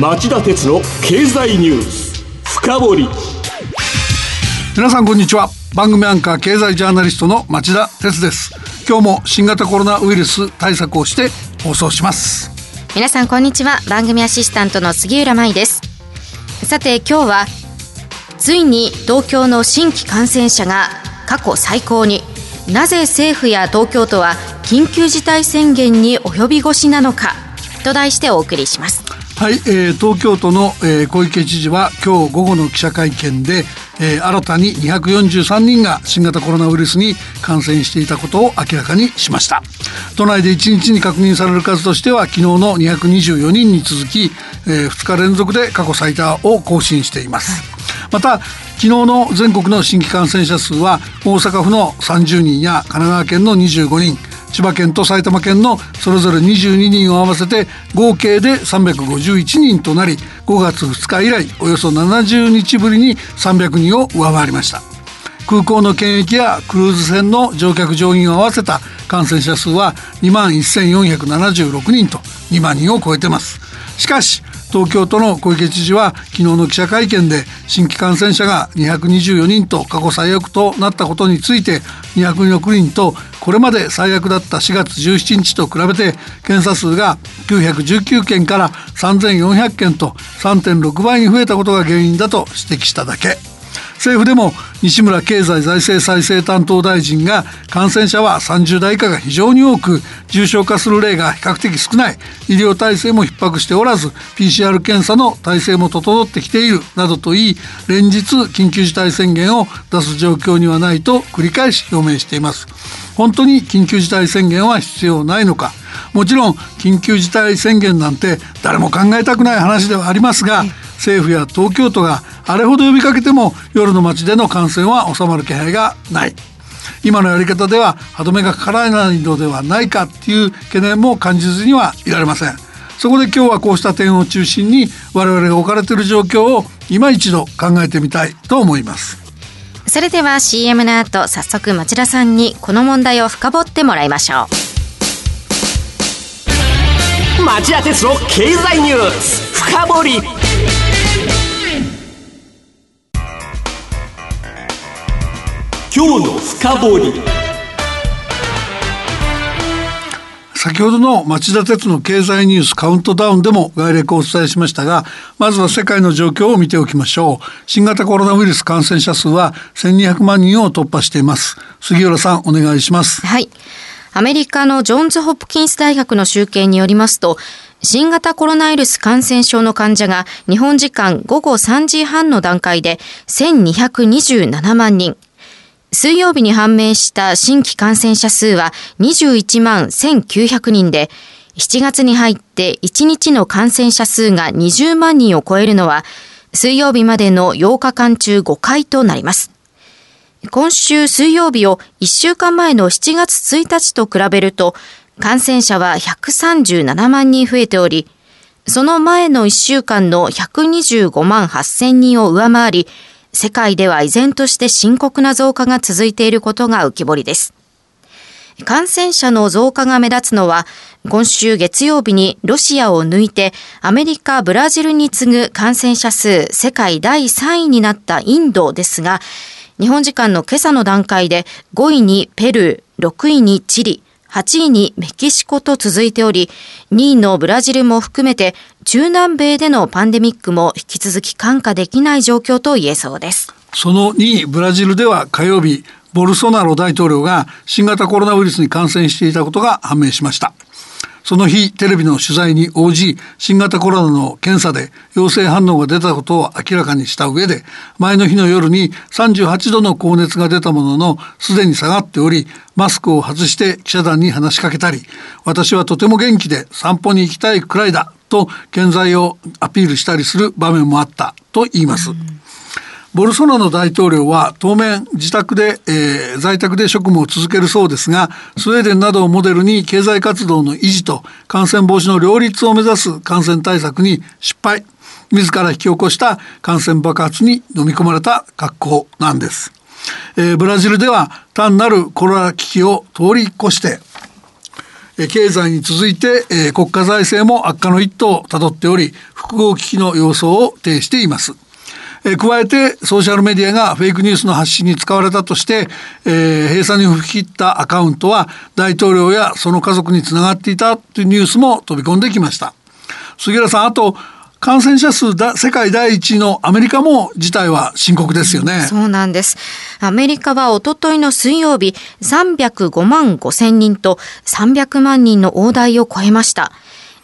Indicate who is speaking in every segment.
Speaker 1: 町田鉄の経済ニュース深掘り。
Speaker 2: 皆さんこんにちは。番組アンカー経済ジャーナリストの町田鉄です。今日も新型コロナウイルス対策をして放送します。
Speaker 3: 皆さんこんにちは。番組アシスタントの杉浦舞です。さて今日はついに東京の新規感染者が過去最高に。なぜ政府や東京都は緊急事態宣言に及び腰なのかと題してお送りします
Speaker 2: はい、えー、東京都の、えー、小池知事は今日午後の記者会見で、えー、新たに243人が新型コロナウイルスに感染していたことを明らかにしました。都内で1日に確認される数としては昨日の224人に続き、えー、2日連続で過去最多を更新しています。また昨日の全国の新規感染者数は大阪府の30人や神奈川県の25人千葉県と埼玉県のそれぞれ22人を合わせて合計で351人となり5月2日以来およそ70日ぶりに300人を上回りました。空港の検疫やクルーズ船の乗客乗員を合わせた感染者数は2万1476人と2万人を超えてます。しかし東京都の小池知事は昨日の記者会見で新規感染者が224人と過去最悪となったことについて206人とこれまで最悪だった4月17日と比べて検査数が919件から3400件と3.6倍に増えたことが原因だと指摘しただけ。政府でも西村経済財政再生担当大臣が感染者は30代以下が非常に多く重症化する例が比較的少ない。医療体制も逼迫しておらず PCR 検査の体制も整ってきているなどと言い連日緊急事態宣言を出す状況にはないと繰り返し表明しています。本当に緊急事態宣言は必要ないのか。もちろん緊急事態宣言なんて誰も考えたくない話ではありますが政府や東京都があれほど呼びかけても夜の街での感染は収まる気配がない。今のやり方では歯止めがかからないのではないかっていう懸念も感じずにはいられません。そこで今日はこうした点を中心に我々が置かれている状況を今一度考えてみたいと思います。
Speaker 3: それでは CM の後早速町田さんにこの問題を深掘ってもらいましょ
Speaker 1: う。町田鉄の経済ニュース深掘今日の深掘り。
Speaker 2: 先ほどの町田鉄の経済ニュースカウントダウンでも概略をお伝えしましたがまずは世界の状況を見ておきましょう。新型コロナウイルス感染者数は1200万人を突破しています。杉浦さんお願いします。
Speaker 3: はい。アメリカのジョンズ・ホプキンス大学の集計によりますと新型コロナウイルス感染症の患者が日本時間午後3時半の段階で1227万人水曜日に判明した新規感染者数は21万1900人で、7月に入って1日の感染者数が20万人を超えるのは、水曜日までの8日間中5回となります。今週水曜日を1週間前の7月1日と比べると、感染者は137万人増えており、その前の1週間の125万8000人を上回り、世界では依然として深刻な増加が続いていることが浮き彫りです。感染者の増加が目立つのは、今週月曜日にロシアを抜いてアメリカ、ブラジルに次ぐ感染者数世界第3位になったインドですが、日本時間の今朝の段階で5位にペルー、6位にチリ、8位にメキシコと続いており、2位のブラジルも含めて中南米でのパンデミックも引き続き看過できない状況と言えそうです。
Speaker 2: その2位、ブラジルでは火曜日、ボルソナロ大統領が新型コロナウイルスに感染していたことが判明しました。その日テレビの取材に応じ新型コロナの検査で陽性反応が出たことを明らかにした上で前の日の夜に38度の高熱が出たもののすでに下がっておりマスクを外して記者団に話しかけたり私はとても元気で散歩に行きたいくらいだと健在をアピールしたりする場面もあったと言います。うんボルソナロ大統領は当面自宅で、えー、在宅で職務を続けるそうですがスウェーデンなどをモデルに経済活動の維持と感染防止の両立を目指す感染対策に失敗自ら引き起こした感染爆発に飲み込まれた格好なんです。えー、ブラジルでは単なるコロナ危機を通り越して経済に続いて、え国家財政も悪化の一途をたどっており複合危機の様相を呈しています。え加えてソーシャルメディアがフェイクニュースの発信に使われたとして、えー、閉鎖に吹き切ったアカウントは大統領やその家族につながっていたというニュースも飛び込んできました。杉浦さんあと感染者数だ世界第一のアメリカも事態は深刻ですよね。
Speaker 3: そうなんです。アメリカはおとといの水曜日305万5千人と300万人の大台を超えました。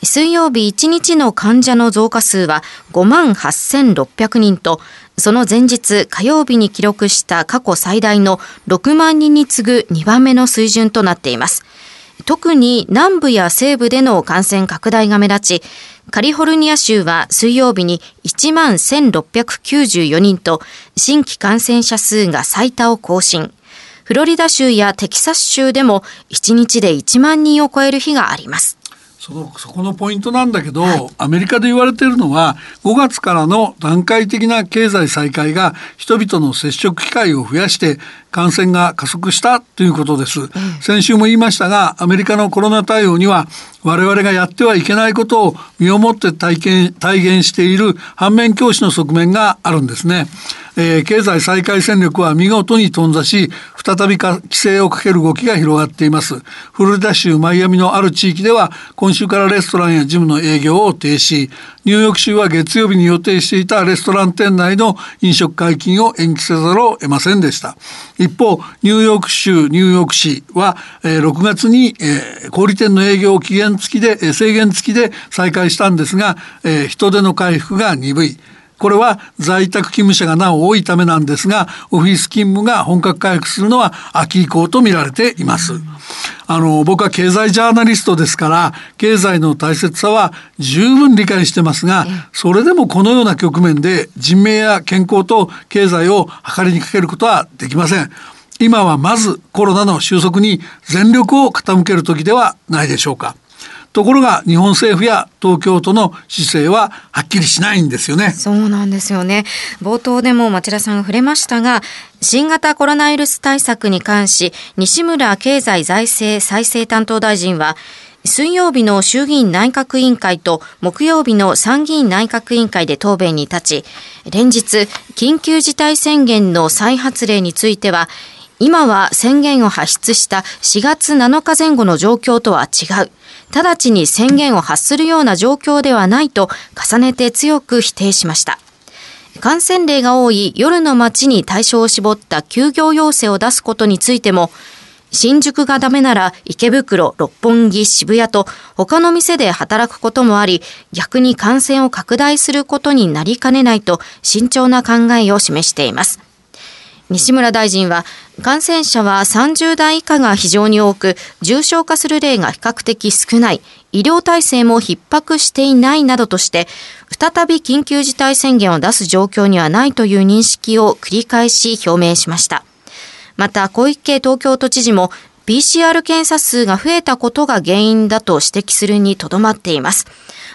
Speaker 3: 水曜日1日の患者の増加数は5万8600人と、その前日火曜日に記録した過去最大の6万人に次ぐ2番目の水準となっています。特に南部や西部での感染拡大が目立ち、カリフォルニア州は水曜日に1万1694人と新規感染者数が最多を更新。フロリダ州やテキサス州でも1日で1万人を超える日があります。
Speaker 2: そのそこのポイントなんだけど、アメリカで言われてるのは5月からの段階的な経済再開が人々の接触機会を増やして感染が加速したということです、うん、先週も言いましたがアメリカのコロナ対応には我々がやってはいけないことを身をもって体験体現している反面教師の側面があるんですね。えー、経済再開戦略は見事に頓挫し再び規制をかける動きが広がっています。フロリダ州マイアミのある地域では今週からレストランやジムの営業を停止ニューヨーク州は月曜日に予定していたレストラン店内の飲食解禁を延期せざるを得ませんでした一方ニューヨーク州ニューヨーク市は、えー、6月に、小売店の営業を期限付きで、制限付きで再開したんですが、人手の回復が鈍いこれは在宅勤務者がなお多いためなんですがオフィス勤務が本格回復するのは秋以降と見られています。あの僕は経済ジャーナリストですから経済の大切さは十分理解してますがそれでもこのような局面で人命や健康と経済を計りにかけることはできません。今はまずコロナの収束に全力を傾ける時ではないでしょうか。ところが日本政府や東京都の姿勢ははっきりしないんですよね。
Speaker 3: そうなんですよね。冒頭でも町田さんが触れましたが、新型コロナウイルス対策に関し、西村経済財政再生担当大臣は、水曜日の衆議院内閣委員会と木曜日の参議院内閣委員会で答弁に立ち、連日、緊急事態宣言の再発令については、今は宣言を発出した4月7日前後の状況とは違う。直ちに宣言を発するような状況ではないと重ねて強く否定しました。感染例が多い夜の街に対象を絞った休業要請を出すことについても、新宿がダメなら池袋、六本木、渋谷と他の店で働くこともあり、逆に感染を拡大することになりかねないと慎重な考えを示しています。西村大臣は感染者は30代以下が非常に多く重症化する例が比較的少ない医療体制も逼迫していないなどとして再び緊急事態宣言を出す状況にはないという認識を繰り返し表明しました。また小池東京都知事も PCR 検査数が増えたことが原因だと指摘するにとどまっています。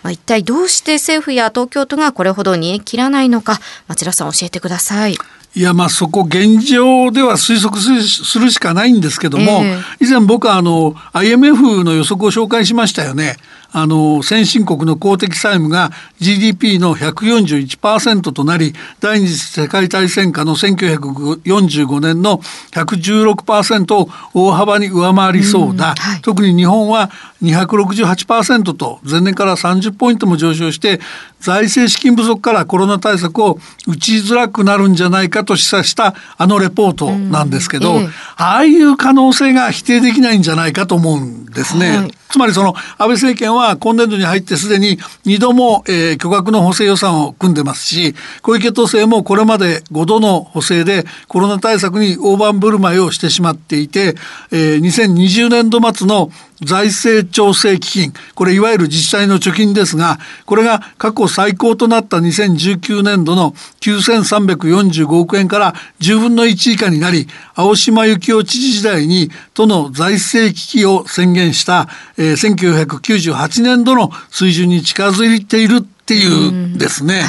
Speaker 3: 一体どうして政府や東京都がこれほど煮え切らないのか町田さん教えてください。
Speaker 2: いやまあそこ現状では推測するしかないんですけども、えー、以前僕はあの IMF の予測を紹介しましたよね。あの先進国の公的債務が GDP の141%となり第二次世界大戦下の1945年の116%を大幅に上回りそうだ、はい、特に日本は268%と前年から30ポイントも上昇して財政資金不足からコロナ対策を打ちづらくなるんじゃないかと示唆したあのレポートなんですけど、うんええ、ああいう可能性が否定できないんじゃないかと思うんですね。はいつまりその安倍政権は今年度に入ってすでに2度も、えー、巨額の補正予算を組んでますし小池都政もこれまで5度の補正でコロナ対策に大盤振る舞いをしてしまっていて、えー、2020年度末の財政調整基金。これいわゆる自治体の貯金ですがこれが過去最高となった2019年度の9345億円から10分の1以下になり青島幸男知事時代に都の財政危機を宣言した、えー、1998年度の水準に近づいているっていうですね。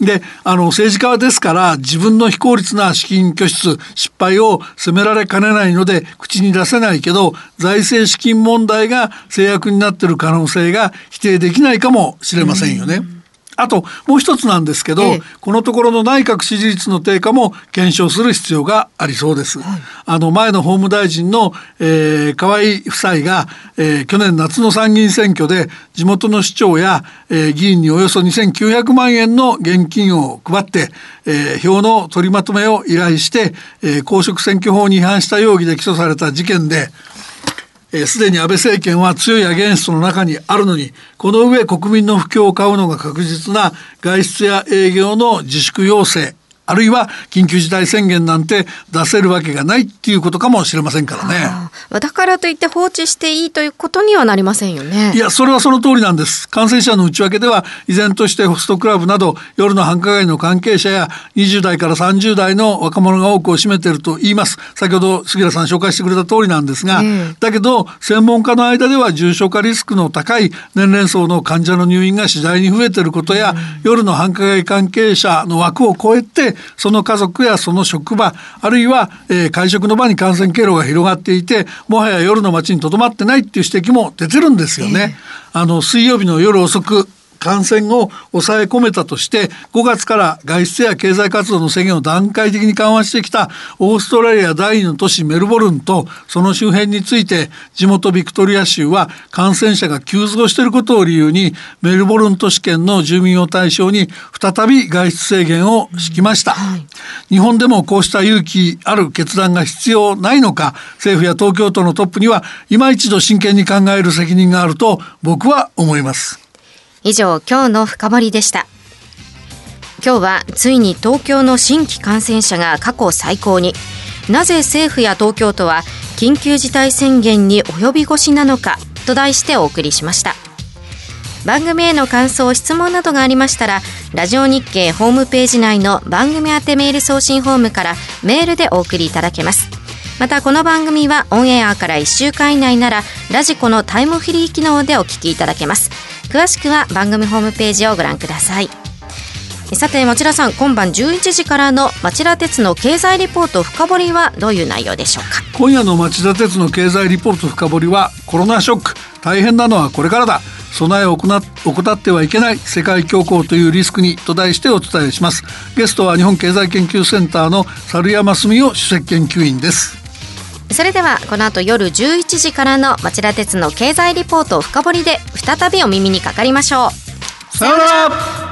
Speaker 2: であの政治家ですから自分の非効率な資金拠出失敗を責められかねないので口に出せないけど財政資金問題が制約になっている可能性が否定できないかもしれませんよね。うんあともう一つなんですけど、ええ、このところの内閣支持率の低下も検証する必要がありそうです。はい、あの前の法務大臣の、えー、河井夫妻が、えー、去年夏の参議院選挙で地元の市長や、えー、議員におよそ2900万円の現金を配って、えー、票の取りまとめを依頼して、えー、公職選挙法に違反した容疑で起訴された事件ですで、に安倍政権は強いアゲンストの中にあるのにこの上国民の不況を買うのが確実な外出や営業の自粛要請。あるいは緊急事態宣言なんて出せるわけがないっていうことかもしれませんからね。
Speaker 3: だからといって放置していいということにはなりませんよね。
Speaker 2: いや、それはその通りなんです。感染者の内訳では依然としてホストクラブなど夜の繁華街の関係者や20代から30代の若者が多くを占めていると言います。先ほど杉浦さん紹介してくれた通りなんですが、だけど専門家の間では重症化リスクの高い年齢層の患者の入院が次第に増えていることや、夜の繁華街関係者の枠を超えてその家族やその職場あるいは、えー、会食の場に感染経路が広がっていてもはや夜の街にとどまってないっていう指摘も出てるんですよね。えー、あの水曜日の夜遅く感染を抑え込めたとして5月から外出や経済活動の制限を段階的に緩和してきたオーストラリア第2の都市メルボルンとその周辺について地元ビクトリア州は感染者が急増していることを理由にメルボルン都市圏の住民を対象に再び外出制限を敷きました、はい、日本でもこうした勇気ある決断が必要ないのか政府や東京都のトップには今一度真剣に考える責任があると僕は思います
Speaker 3: 以上、今日の深掘でした。今日はついに東京の新規感染者が過去最高に。なぜ政府や東京都は緊急事態宣言に及び腰なのかと題してお送りしました。番組への感想、質問などがありましたら、ラジオ日経ホームページ内の番組宛てメール送信フォームからメールでお送りいただけます。またこの番組はオンエアから1週間以内ならラジコのタイムフリー機能でお聞きいただけます詳しくは番組ホームページをご覧ください。さて町田さん今晩11時からの町田鉄の経済リポート深掘りはどういう内容でしょうか？
Speaker 2: 今夜の町田鉄の経済リポート深掘りはコロナショック。大変なのはこれからだ。備えを行怠ってはいけない世界恐慌というリスクにと題してお伝えします。ゲストは日本経済研究センターの猿山澄夫主席研究員です。
Speaker 3: それではこの後夜11時からの町田鉄の経済リポートを深掘りで再びお耳にかかりましょ
Speaker 2: う。さよなら。